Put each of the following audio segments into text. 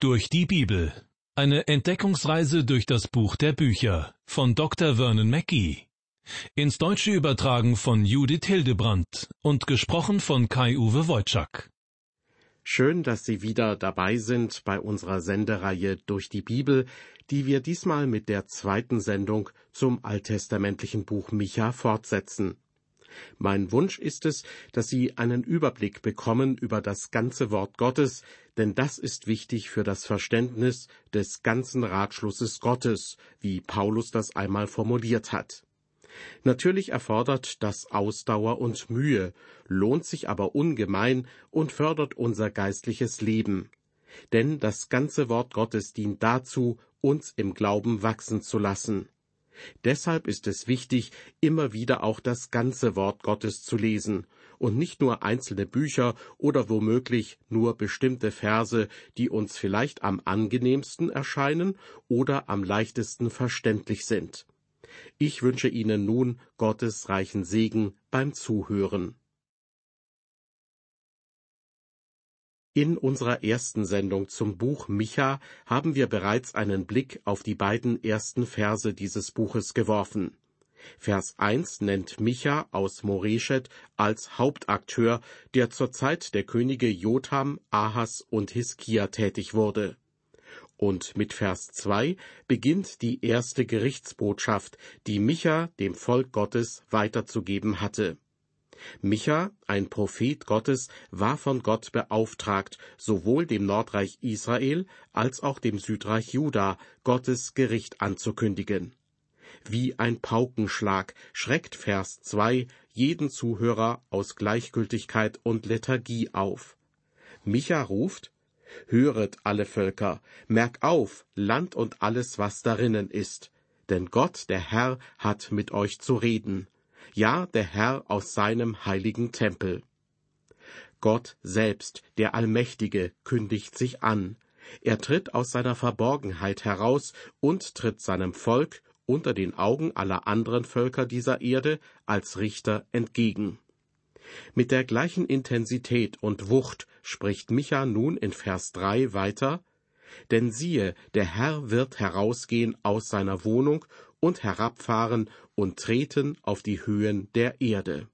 Durch die Bibel. Eine Entdeckungsreise durch das Buch der Bücher von Dr. Vernon Mackey. Ins Deutsche übertragen von Judith Hildebrandt und gesprochen von Kai-Uwe Wojczak. Schön, dass Sie wieder dabei sind bei unserer Sendereihe durch die Bibel, die wir diesmal mit der zweiten Sendung zum alttestamentlichen Buch Micha fortsetzen. Mein Wunsch ist es, dass Sie einen Überblick bekommen über das ganze Wort Gottes, denn das ist wichtig für das Verständnis des ganzen Ratschlusses Gottes, wie Paulus das einmal formuliert hat. Natürlich erfordert das Ausdauer und Mühe, lohnt sich aber ungemein und fördert unser geistliches Leben. Denn das ganze Wort Gottes dient dazu, uns im Glauben wachsen zu lassen. Deshalb ist es wichtig, immer wieder auch das ganze Wort Gottes zu lesen und nicht nur einzelne Bücher oder womöglich nur bestimmte Verse, die uns vielleicht am angenehmsten erscheinen oder am leichtesten verständlich sind. Ich wünsche Ihnen nun Gottes reichen Segen beim Zuhören. In unserer ersten Sendung zum Buch Micha haben wir bereits einen Blick auf die beiden ersten Verse dieses Buches geworfen. Vers 1 nennt Micha aus Moreshet als Hauptakteur, der zur Zeit der Könige Jotham, Ahas und Hiskia tätig wurde. Und mit Vers 2 beginnt die erste Gerichtsbotschaft, die Micha dem Volk Gottes weiterzugeben hatte. Micha, ein Prophet Gottes, war von Gott beauftragt, sowohl dem Nordreich Israel als auch dem Südreich Juda Gottes Gericht anzukündigen. Wie ein Paukenschlag schreckt Vers 2 jeden Zuhörer aus Gleichgültigkeit und Lethargie auf. Micha ruft, Höret alle Völker, merk auf, Land und alles, was darinnen ist, denn Gott, der Herr, hat mit euch zu reden ja der Herr aus seinem heiligen Tempel. Gott selbst, der Allmächtige, kündigt sich an. Er tritt aus seiner Verborgenheit heraus und tritt seinem Volk unter den Augen aller anderen Völker dieser Erde als Richter entgegen. Mit der gleichen Intensität und Wucht spricht Micha nun in Vers 3 weiter, denn siehe, der Herr wird herausgehen aus seiner Wohnung und herabfahren und treten auf die Höhen der Erde.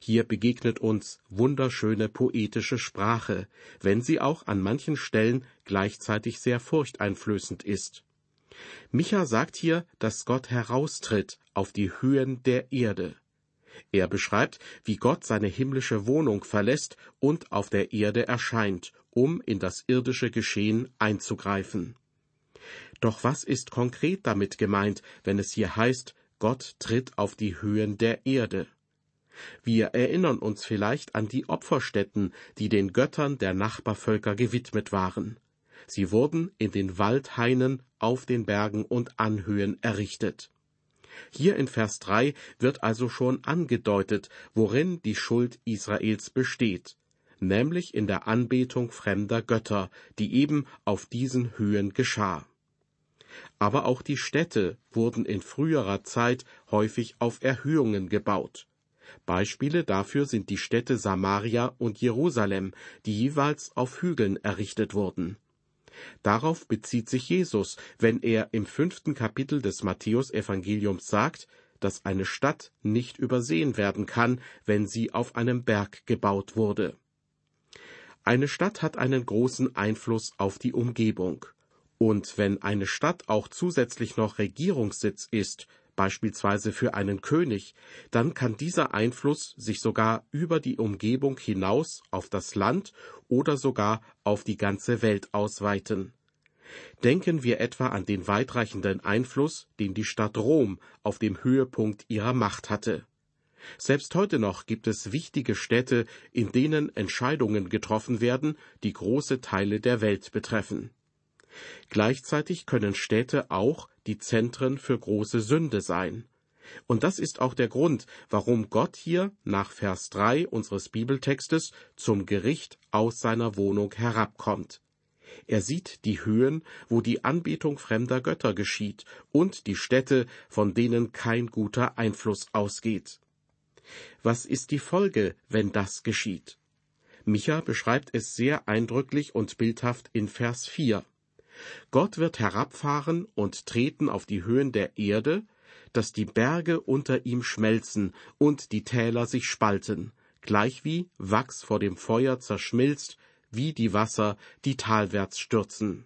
Hier begegnet uns wunderschöne poetische Sprache, wenn sie auch an manchen Stellen gleichzeitig sehr furchteinflößend ist. Micha sagt hier, dass Gott heraustritt auf die Höhen der Erde. Er beschreibt, wie Gott seine himmlische Wohnung verlässt und auf der Erde erscheint, um in das irdische Geschehen einzugreifen. Doch was ist konkret damit gemeint, wenn es hier heißt, Gott tritt auf die Höhen der Erde? Wir erinnern uns vielleicht an die Opferstätten, die den Göttern der Nachbarvölker gewidmet waren. Sie wurden in den Waldhainen, auf den Bergen und Anhöhen errichtet. Hier in Vers 3 wird also schon angedeutet, worin die Schuld Israels besteht, nämlich in der Anbetung fremder Götter, die eben auf diesen Höhen geschah aber auch die Städte wurden in früherer Zeit häufig auf Erhöhungen gebaut. Beispiele dafür sind die Städte Samaria und Jerusalem, die jeweils auf Hügeln errichtet wurden. Darauf bezieht sich Jesus, wenn er im fünften Kapitel des Matthäusevangeliums sagt, dass eine Stadt nicht übersehen werden kann, wenn sie auf einem Berg gebaut wurde. Eine Stadt hat einen großen Einfluss auf die Umgebung. Und wenn eine Stadt auch zusätzlich noch Regierungssitz ist, beispielsweise für einen König, dann kann dieser Einfluss sich sogar über die Umgebung hinaus auf das Land oder sogar auf die ganze Welt ausweiten. Denken wir etwa an den weitreichenden Einfluss, den die Stadt Rom auf dem Höhepunkt ihrer Macht hatte. Selbst heute noch gibt es wichtige Städte, in denen Entscheidungen getroffen werden, die große Teile der Welt betreffen. Gleichzeitig können Städte auch die Zentren für große Sünde sein. Und das ist auch der Grund, warum Gott hier nach Vers 3 unseres Bibeltextes zum Gericht aus seiner Wohnung herabkommt. Er sieht die Höhen, wo die Anbetung fremder Götter geschieht, und die Städte, von denen kein guter Einfluss ausgeht. Was ist die Folge, wenn das geschieht? Micha beschreibt es sehr eindrücklich und bildhaft in Vers 4. Gott wird herabfahren und treten auf die Höhen der Erde, dass die Berge unter ihm schmelzen und die Täler sich spalten, gleichwie Wachs vor dem Feuer zerschmilzt, wie die Wasser, die talwärts stürzen.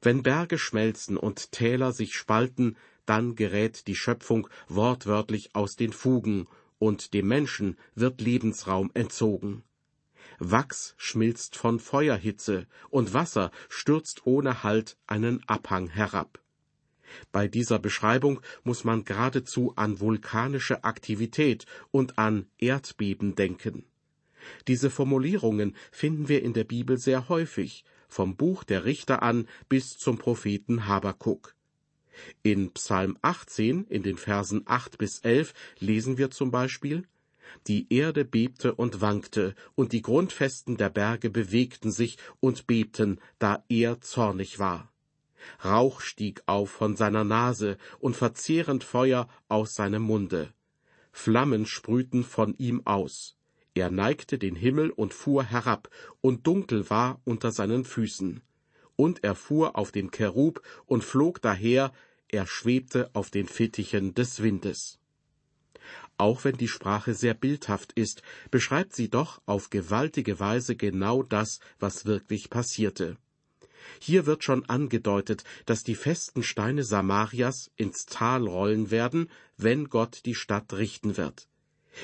Wenn Berge schmelzen und Täler sich spalten, dann gerät die Schöpfung wortwörtlich aus den Fugen, und dem Menschen wird Lebensraum entzogen. Wachs schmilzt von Feuerhitze, und Wasser stürzt ohne Halt einen Abhang herab. Bei dieser Beschreibung muss man geradezu an vulkanische Aktivität und an Erdbeben denken. Diese Formulierungen finden wir in der Bibel sehr häufig, vom Buch der Richter an bis zum Propheten Habakuk. In Psalm 18 in den Versen 8 bis 11 lesen wir zum Beispiel Die Erde bebte und wankte, und die Grundfesten der Berge bewegten sich und bebten, da er zornig war. Rauch stieg auf von seiner Nase und verzehrend Feuer aus seinem Munde. Flammen sprühten von ihm aus. Er neigte den Himmel und fuhr herab, und dunkel war unter seinen Füßen. Und er fuhr auf dem Cherub und flog daher, er schwebte auf den Fittichen des Windes. Auch wenn die Sprache sehr bildhaft ist, beschreibt sie doch auf gewaltige Weise genau das, was wirklich passierte. Hier wird schon angedeutet, dass die festen Steine Samarias ins Tal rollen werden, wenn Gott die Stadt richten wird.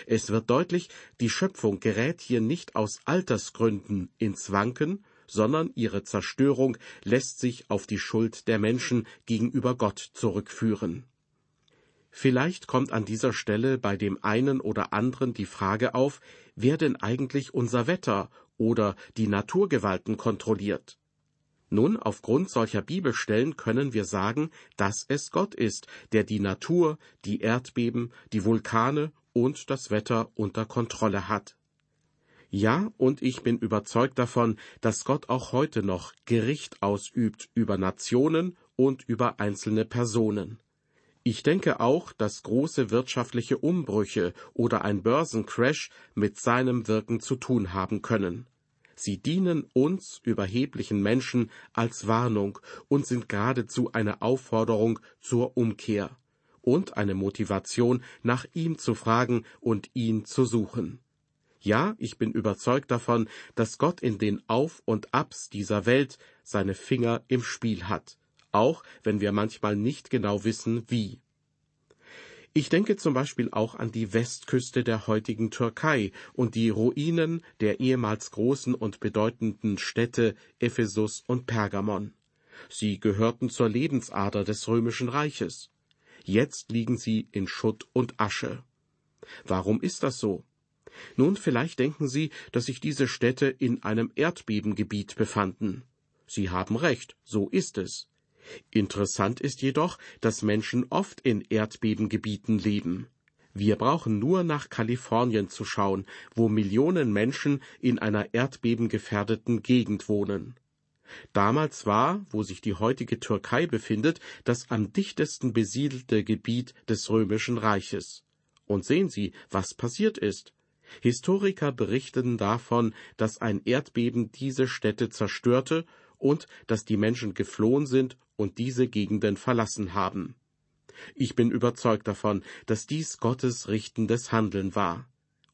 Es wird deutlich, die Schöpfung gerät hier nicht aus Altersgründen ins Wanken, sondern ihre Zerstörung lässt sich auf die Schuld der Menschen gegenüber Gott zurückführen. Vielleicht kommt an dieser Stelle bei dem einen oder anderen die Frage auf, wer denn eigentlich unser Wetter oder die Naturgewalten kontrolliert. Nun, aufgrund solcher Bibelstellen können wir sagen, dass es Gott ist, der die Natur, die Erdbeben, die Vulkane und das Wetter unter Kontrolle hat. Ja, und ich bin überzeugt davon, dass Gott auch heute noch Gericht ausübt über Nationen und über einzelne Personen. Ich denke auch, dass große wirtschaftliche Umbrüche oder ein Börsencrash mit seinem Wirken zu tun haben können. Sie dienen uns überheblichen Menschen als Warnung und sind geradezu eine Aufforderung zur Umkehr und eine Motivation, nach ihm zu fragen und ihn zu suchen. Ja, ich bin überzeugt davon, dass Gott in den Auf und Abs dieser Welt seine Finger im Spiel hat, auch wenn wir manchmal nicht genau wissen, wie. Ich denke zum Beispiel auch an die Westküste der heutigen Türkei und die Ruinen der ehemals großen und bedeutenden Städte Ephesus und Pergamon. Sie gehörten zur Lebensader des römischen Reiches. Jetzt liegen sie in Schutt und Asche. Warum ist das so? Nun, vielleicht denken Sie, dass sich diese Städte in einem Erdbebengebiet befanden. Sie haben recht, so ist es. Interessant ist jedoch, dass Menschen oft in Erdbebengebieten leben. Wir brauchen nur nach Kalifornien zu schauen, wo Millionen Menschen in einer erdbebengefährdeten Gegend wohnen. Damals war, wo sich die heutige Türkei befindet, das am dichtesten besiedelte Gebiet des römischen Reiches. Und sehen Sie, was passiert ist. Historiker berichten davon, dass ein Erdbeben diese Städte zerstörte und dass die Menschen geflohen sind und diese Gegenden verlassen haben. Ich bin überzeugt davon, dass dies Gottes richtendes Handeln war.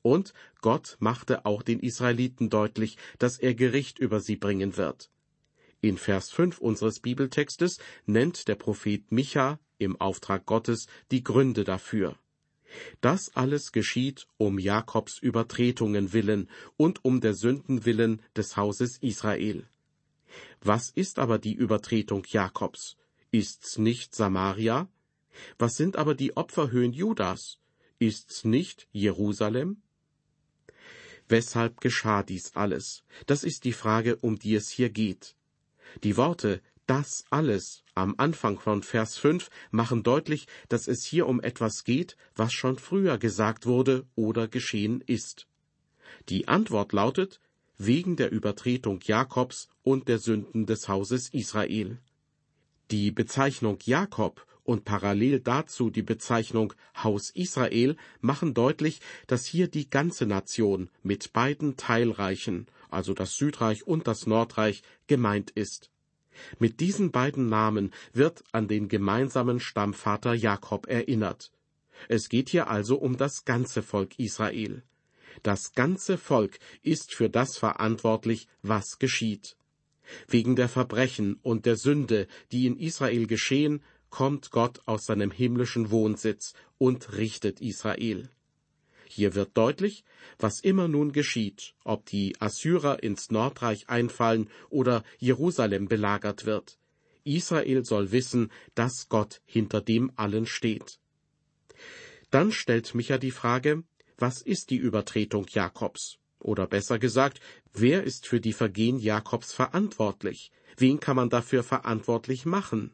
Und Gott machte auch den Israeliten deutlich, dass er Gericht über sie bringen wird. In Vers 5 unseres Bibeltextes nennt der Prophet Micha im Auftrag Gottes die Gründe dafür. Das alles geschieht um Jakobs Übertretungen willen und um der Sünden willen des Hauses Israel. Was ist aber die Übertretung Jakobs? Ist's nicht Samaria? Was sind aber die Opferhöhen Judas? Ist's nicht Jerusalem? Weshalb geschah dies alles? Das ist die Frage, um die es hier geht. Die Worte das alles am Anfang von Vers 5 machen deutlich, dass es hier um etwas geht, was schon früher gesagt wurde oder geschehen ist. Die Antwort lautet, wegen der Übertretung Jakobs und der Sünden des Hauses Israel. Die Bezeichnung Jakob und parallel dazu die Bezeichnung Haus Israel machen deutlich, dass hier die ganze Nation mit beiden Teilreichen, also das Südreich und das Nordreich, gemeint ist. Mit diesen beiden Namen wird an den gemeinsamen Stammvater Jakob erinnert. Es geht hier also um das ganze Volk Israel. Das ganze Volk ist für das verantwortlich, was geschieht. Wegen der Verbrechen und der Sünde, die in Israel geschehen, kommt Gott aus seinem himmlischen Wohnsitz und richtet Israel. Hier wird deutlich, was immer nun geschieht, ob die Assyrer ins Nordreich einfallen oder Jerusalem belagert wird. Israel soll wissen, dass Gott hinter dem allen steht. Dann stellt Micha die Frage, was ist die Übertretung Jakobs? Oder besser gesagt, wer ist für die Vergehen Jakobs verantwortlich? Wen kann man dafür verantwortlich machen?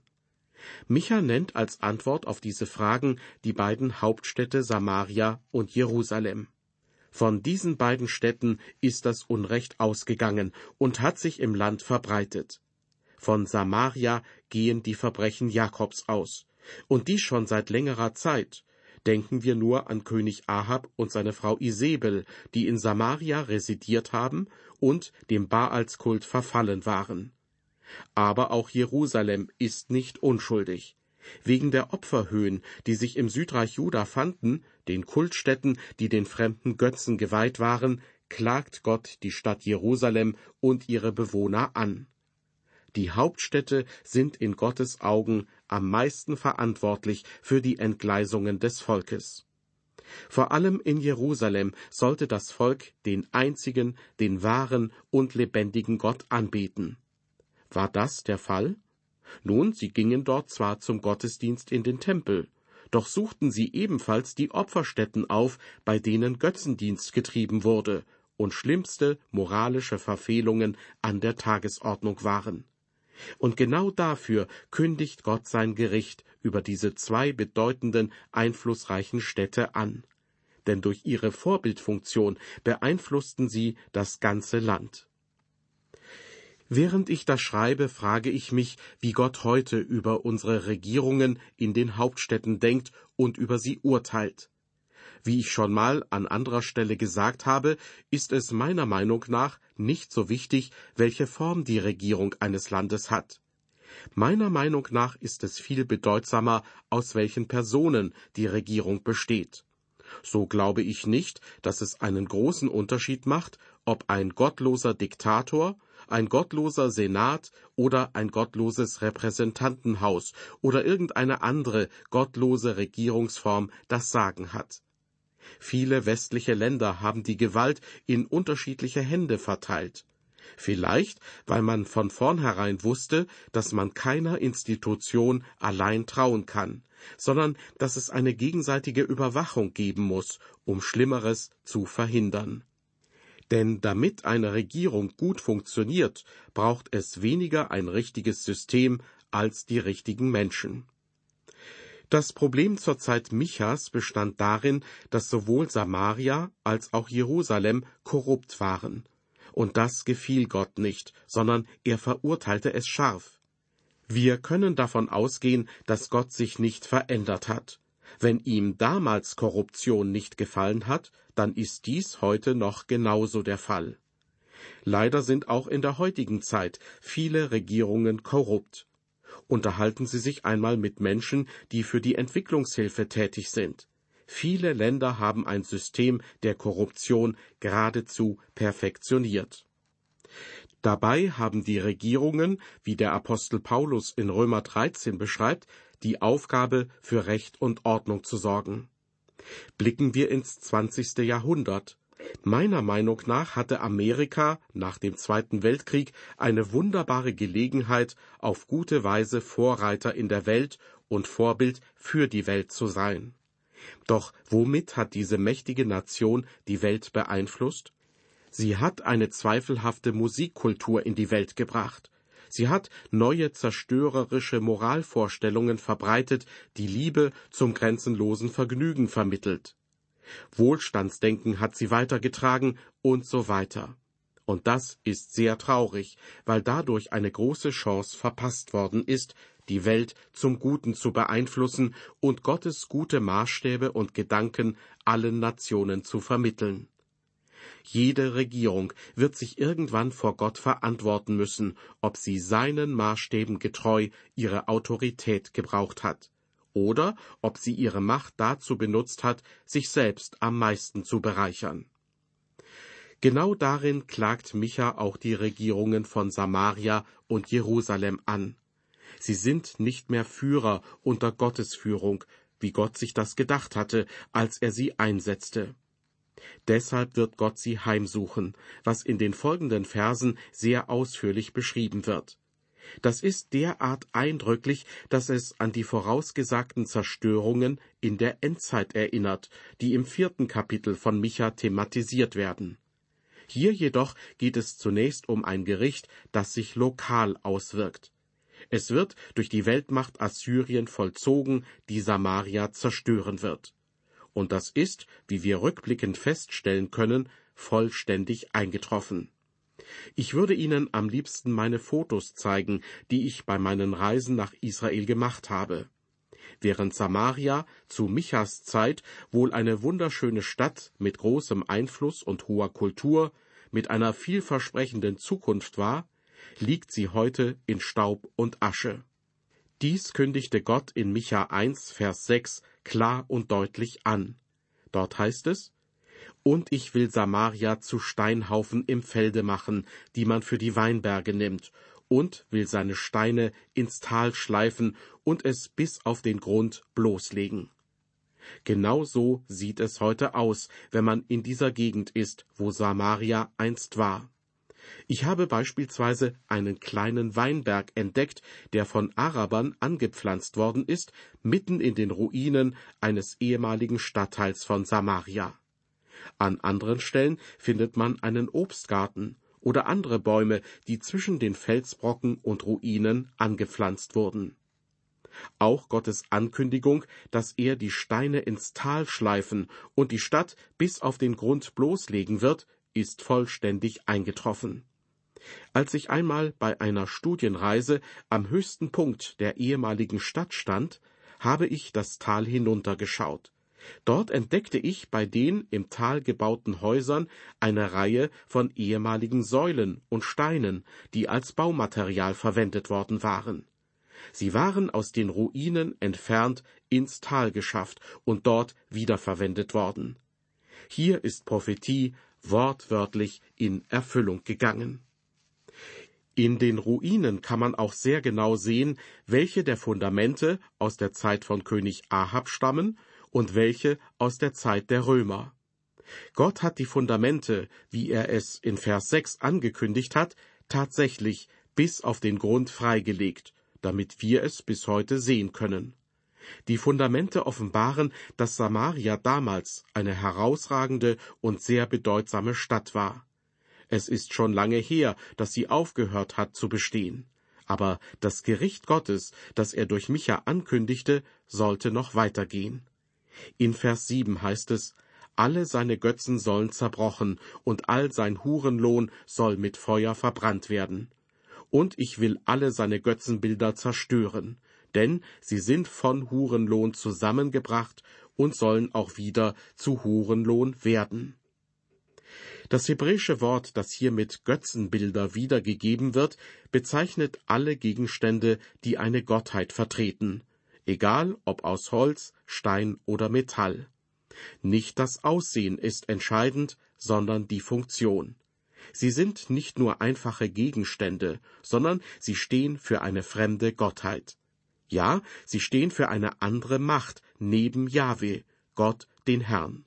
Micha nennt als Antwort auf diese Fragen die beiden Hauptstädte Samaria und Jerusalem. Von diesen beiden Städten ist das Unrecht ausgegangen und hat sich im Land verbreitet. Von Samaria gehen die Verbrechen Jakobs aus, und dies schon seit längerer Zeit. Denken wir nur an König Ahab und seine Frau Isabel, die in Samaria residiert haben und dem Baalskult verfallen waren. Aber auch Jerusalem ist nicht unschuldig. Wegen der Opferhöhen, die sich im Südreich Juda fanden, den Kultstätten, die den fremden Götzen geweiht waren, klagt Gott die Stadt Jerusalem und ihre Bewohner an. Die Hauptstädte sind in Gottes Augen am meisten verantwortlich für die Entgleisungen des Volkes. Vor allem in Jerusalem sollte das Volk den einzigen, den wahren und lebendigen Gott anbeten. War das der Fall? Nun, sie gingen dort zwar zum Gottesdienst in den Tempel, doch suchten sie ebenfalls die Opferstätten auf, bei denen Götzendienst getrieben wurde und schlimmste moralische Verfehlungen an der Tagesordnung waren. Und genau dafür kündigt Gott sein Gericht über diese zwei bedeutenden, einflussreichen Städte an. Denn durch ihre Vorbildfunktion beeinflussten sie das ganze Land. Während ich das schreibe, frage ich mich, wie Gott heute über unsere Regierungen in den Hauptstädten denkt und über sie urteilt. Wie ich schon mal an anderer Stelle gesagt habe, ist es meiner Meinung nach nicht so wichtig, welche Form die Regierung eines Landes hat. Meiner Meinung nach ist es viel bedeutsamer, aus welchen Personen die Regierung besteht. So glaube ich nicht, dass es einen großen Unterschied macht, ob ein gottloser Diktator ein gottloser Senat oder ein gottloses Repräsentantenhaus oder irgendeine andere gottlose Regierungsform das Sagen hat. Viele westliche Länder haben die Gewalt in unterschiedliche Hände verteilt. Vielleicht, weil man von vornherein wusste, dass man keiner Institution allein trauen kann, sondern dass es eine gegenseitige Überwachung geben muss, um Schlimmeres zu verhindern. Denn damit eine Regierung gut funktioniert, braucht es weniger ein richtiges System als die richtigen Menschen. Das Problem zur Zeit Michas bestand darin, dass sowohl Samaria als auch Jerusalem korrupt waren. Und das gefiel Gott nicht, sondern er verurteilte es scharf. Wir können davon ausgehen, dass Gott sich nicht verändert hat. Wenn ihm damals Korruption nicht gefallen hat, dann ist dies heute noch genauso der Fall. Leider sind auch in der heutigen Zeit viele Regierungen korrupt. Unterhalten Sie sich einmal mit Menschen, die für die Entwicklungshilfe tätig sind. Viele Länder haben ein System der Korruption geradezu perfektioniert. Dabei haben die Regierungen, wie der Apostel Paulus in Römer 13 beschreibt, die Aufgabe, für Recht und Ordnung zu sorgen. Blicken wir ins 20. Jahrhundert. Meiner Meinung nach hatte Amerika nach dem Zweiten Weltkrieg eine wunderbare Gelegenheit, auf gute Weise Vorreiter in der Welt und Vorbild für die Welt zu sein. Doch womit hat diese mächtige Nation die Welt beeinflusst? Sie hat eine zweifelhafte Musikkultur in die Welt gebracht. Sie hat neue zerstörerische Moralvorstellungen verbreitet, die Liebe zum grenzenlosen Vergnügen vermittelt. Wohlstandsdenken hat sie weitergetragen und so weiter. Und das ist sehr traurig, weil dadurch eine große Chance verpasst worden ist, die Welt zum Guten zu beeinflussen und Gottes gute Maßstäbe und Gedanken allen Nationen zu vermitteln. Jede Regierung wird sich irgendwann vor Gott verantworten müssen, ob sie seinen Maßstäben getreu ihre Autorität gebraucht hat oder ob sie ihre Macht dazu benutzt hat, sich selbst am meisten zu bereichern. Genau darin klagt Micha auch die Regierungen von Samaria und Jerusalem an. Sie sind nicht mehr Führer unter Gottes Führung, wie Gott sich das gedacht hatte, als er sie einsetzte. Deshalb wird Gott sie heimsuchen, was in den folgenden Versen sehr ausführlich beschrieben wird. Das ist derart eindrücklich, dass es an die vorausgesagten Zerstörungen in der Endzeit erinnert, die im vierten Kapitel von Micha thematisiert werden. Hier jedoch geht es zunächst um ein Gericht, das sich lokal auswirkt. Es wird durch die Weltmacht Assyrien vollzogen, die Samaria zerstören wird. Und das ist, wie wir rückblickend feststellen können, vollständig eingetroffen. Ich würde Ihnen am liebsten meine Fotos zeigen, die ich bei meinen Reisen nach Israel gemacht habe. Während Samaria zu Michas Zeit wohl eine wunderschöne Stadt mit großem Einfluss und hoher Kultur, mit einer vielversprechenden Zukunft war, liegt sie heute in Staub und Asche. Dies kündigte Gott in Micha 1, Vers 6 klar und deutlich an. Dort heißt es, und ich will Samaria zu Steinhaufen im Felde machen, die man für die Weinberge nimmt, und will seine Steine ins Tal schleifen und es bis auf den Grund bloßlegen. Genau so sieht es heute aus, wenn man in dieser Gegend ist, wo Samaria einst war. Ich habe beispielsweise einen kleinen Weinberg entdeckt, der von Arabern angepflanzt worden ist, mitten in den Ruinen eines ehemaligen Stadtteils von Samaria. An anderen Stellen findet man einen Obstgarten oder andere Bäume, die zwischen den Felsbrocken und Ruinen angepflanzt wurden. Auch Gottes Ankündigung, dass er die Steine ins Tal schleifen und die Stadt bis auf den Grund bloßlegen wird, ist vollständig eingetroffen. Als ich einmal bei einer Studienreise am höchsten Punkt der ehemaligen Stadt stand, habe ich das Tal hinuntergeschaut. Dort entdeckte ich bei den im Tal gebauten Häusern eine Reihe von ehemaligen Säulen und Steinen, die als Baumaterial verwendet worden waren. Sie waren aus den Ruinen entfernt ins Tal geschafft und dort wiederverwendet worden. Hier ist Prophetie wortwörtlich in Erfüllung gegangen. In den Ruinen kann man auch sehr genau sehen, welche der Fundamente aus der Zeit von König Ahab stammen und welche aus der Zeit der Römer. Gott hat die Fundamente, wie er es in Vers 6 angekündigt hat, tatsächlich bis auf den Grund freigelegt, damit wir es bis heute sehen können. Die Fundamente offenbaren, dass Samaria damals eine herausragende und sehr bedeutsame Stadt war. Es ist schon lange her, dass sie aufgehört hat zu bestehen. Aber das Gericht Gottes, das er durch Micha ankündigte, sollte noch weitergehen. In Vers 7 heißt es, alle seine Götzen sollen zerbrochen, und all sein Hurenlohn soll mit Feuer verbrannt werden. Und ich will alle seine Götzenbilder zerstören, denn sie sind von Hurenlohn zusammengebracht und sollen auch wieder zu Hurenlohn werden. Das hebräische Wort, das hier mit Götzenbilder wiedergegeben wird, bezeichnet alle Gegenstände, die eine Gottheit vertreten, egal ob aus Holz, Stein oder Metall. Nicht das Aussehen ist entscheidend, sondern die Funktion. Sie sind nicht nur einfache Gegenstände, sondern sie stehen für eine fremde Gottheit. Ja, sie stehen für eine andere Macht neben Jahwe, Gott, den Herrn.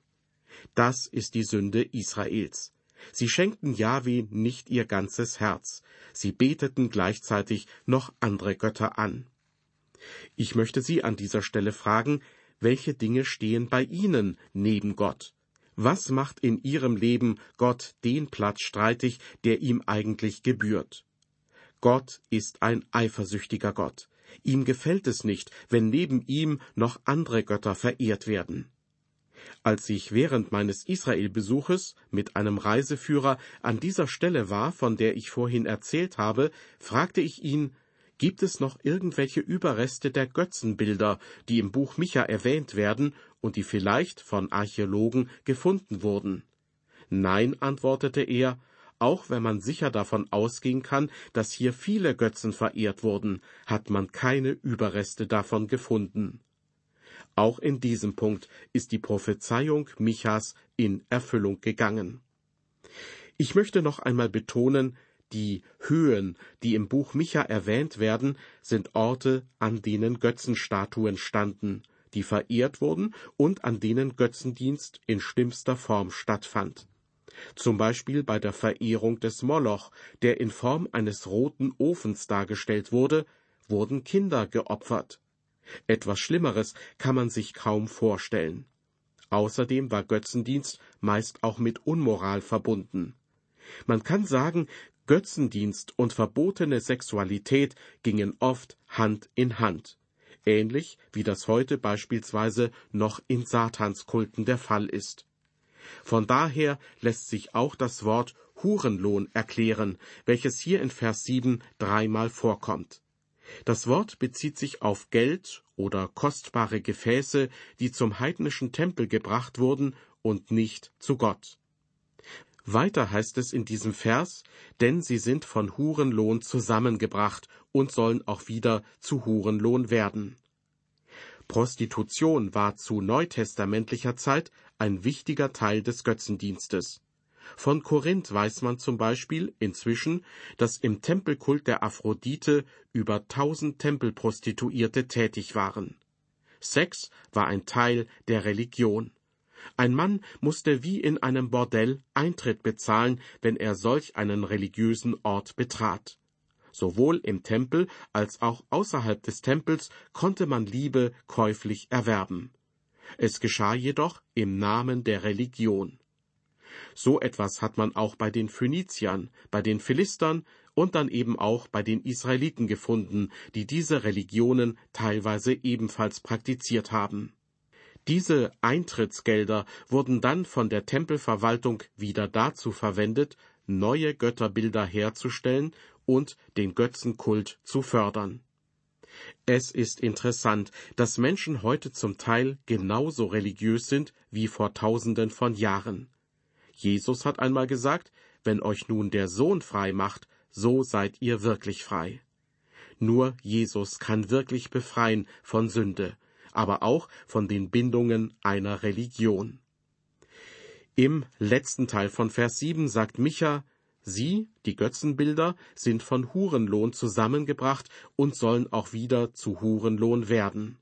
Das ist die Sünde Israels. Sie schenkten Jahwe nicht ihr ganzes Herz. Sie beteten gleichzeitig noch andere Götter an. Ich möchte Sie an dieser Stelle fragen, welche Dinge stehen bei Ihnen neben Gott? Was macht in Ihrem Leben Gott den Platz streitig, der ihm eigentlich gebührt? Gott ist ein eifersüchtiger Gott. Ihm gefällt es nicht, wenn neben ihm noch andere Götter verehrt werden. Als ich während meines Israelbesuches mit einem Reiseführer an dieser Stelle war, von der ich vorhin erzählt habe, fragte ich ihn, gibt es noch irgendwelche Überreste der Götzenbilder, die im Buch Micha erwähnt werden und die vielleicht von Archäologen gefunden wurden? Nein, antwortete er, auch wenn man sicher davon ausgehen kann, dass hier viele Götzen verehrt wurden, hat man keine Überreste davon gefunden. Auch in diesem Punkt ist die Prophezeiung Michas in Erfüllung gegangen. Ich möchte noch einmal betonen, die Höhen, die im Buch Micha erwähnt werden, sind Orte, an denen Götzenstatuen standen, die verehrt wurden und an denen Götzendienst in schlimmster Form stattfand. Zum Beispiel bei der Verehrung des Moloch, der in Form eines roten Ofens dargestellt wurde, wurden Kinder geopfert. Etwas Schlimmeres kann man sich kaum vorstellen. Außerdem war Götzendienst meist auch mit Unmoral verbunden. Man kann sagen, Götzendienst und verbotene Sexualität gingen oft Hand in Hand, ähnlich wie das heute beispielsweise noch in Satanskulten der Fall ist. Von daher lässt sich auch das Wort Hurenlohn erklären, welches hier in Vers 7 dreimal vorkommt. Das Wort bezieht sich auf Geld oder kostbare Gefäße, die zum heidnischen Tempel gebracht wurden und nicht zu Gott. Weiter heißt es in diesem Vers, denn sie sind von Hurenlohn zusammengebracht und sollen auch wieder zu Hurenlohn werden. Prostitution war zu neutestamentlicher Zeit ein wichtiger Teil des Götzendienstes. Von Korinth weiß man zum Beispiel inzwischen, dass im Tempelkult der Aphrodite über tausend Tempelprostituierte tätig waren. Sex war ein Teil der Religion. Ein Mann musste wie in einem Bordell Eintritt bezahlen, wenn er solch einen religiösen Ort betrat. Sowohl im Tempel als auch außerhalb des Tempels konnte man Liebe käuflich erwerben. Es geschah jedoch im Namen der Religion. So etwas hat man auch bei den Phöniziern, bei den Philistern und dann eben auch bei den Israeliten gefunden, die diese Religionen teilweise ebenfalls praktiziert haben. Diese Eintrittsgelder wurden dann von der Tempelverwaltung wieder dazu verwendet, neue Götterbilder herzustellen und den Götzenkult zu fördern. Es ist interessant, dass Menschen heute zum Teil genauso religiös sind wie vor tausenden von Jahren. Jesus hat einmal gesagt, wenn euch nun der Sohn frei macht, so seid ihr wirklich frei. Nur Jesus kann wirklich befreien von Sünde, aber auch von den Bindungen einer Religion. Im letzten Teil von Vers 7 sagt Micha, Sie, die Götzenbilder, sind von Hurenlohn zusammengebracht und sollen auch wieder zu Hurenlohn werden.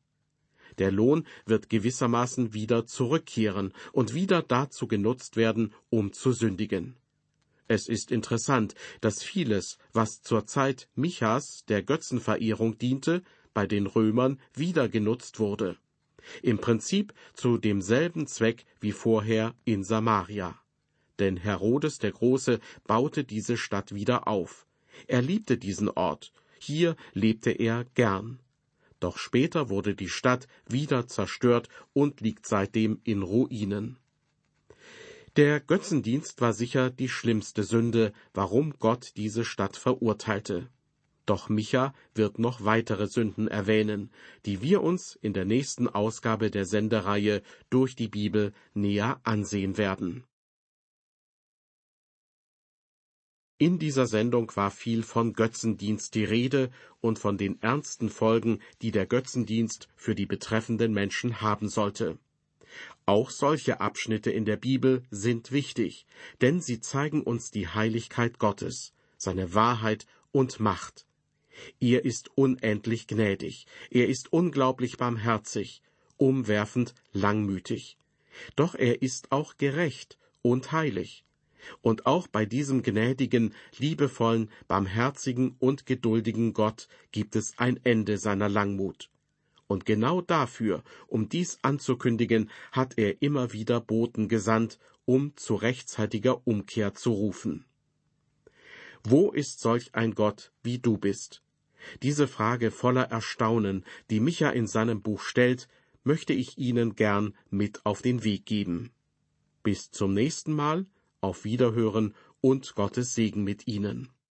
Der Lohn wird gewissermaßen wieder zurückkehren und wieder dazu genutzt werden, um zu sündigen. Es ist interessant, dass vieles, was zur Zeit Michas der Götzenverehrung diente, bei den Römern wieder genutzt wurde. Im Prinzip zu demselben Zweck wie vorher in Samaria denn Herodes der Große baute diese Stadt wieder auf. Er liebte diesen Ort, hier lebte er gern. Doch später wurde die Stadt wieder zerstört und liegt seitdem in Ruinen. Der Götzendienst war sicher die schlimmste Sünde, warum Gott diese Stadt verurteilte. Doch Micha wird noch weitere Sünden erwähnen, die wir uns in der nächsten Ausgabe der Sendereihe durch die Bibel näher ansehen werden. In dieser Sendung war viel von Götzendienst die Rede und von den ernsten Folgen, die der Götzendienst für die betreffenden Menschen haben sollte. Auch solche Abschnitte in der Bibel sind wichtig, denn sie zeigen uns die Heiligkeit Gottes, seine Wahrheit und Macht. Er ist unendlich gnädig, er ist unglaublich barmherzig, umwerfend langmütig. Doch er ist auch gerecht und heilig. Und auch bei diesem gnädigen, liebevollen, barmherzigen und geduldigen Gott gibt es ein Ende seiner Langmut. Und genau dafür, um dies anzukündigen, hat er immer wieder Boten gesandt, um zu rechtzeitiger Umkehr zu rufen. Wo ist solch ein Gott, wie du bist? Diese Frage voller Erstaunen, die Micha in seinem Buch stellt, möchte ich Ihnen gern mit auf den Weg geben. Bis zum nächsten Mal, auf Wiederhören und Gottes Segen mit Ihnen.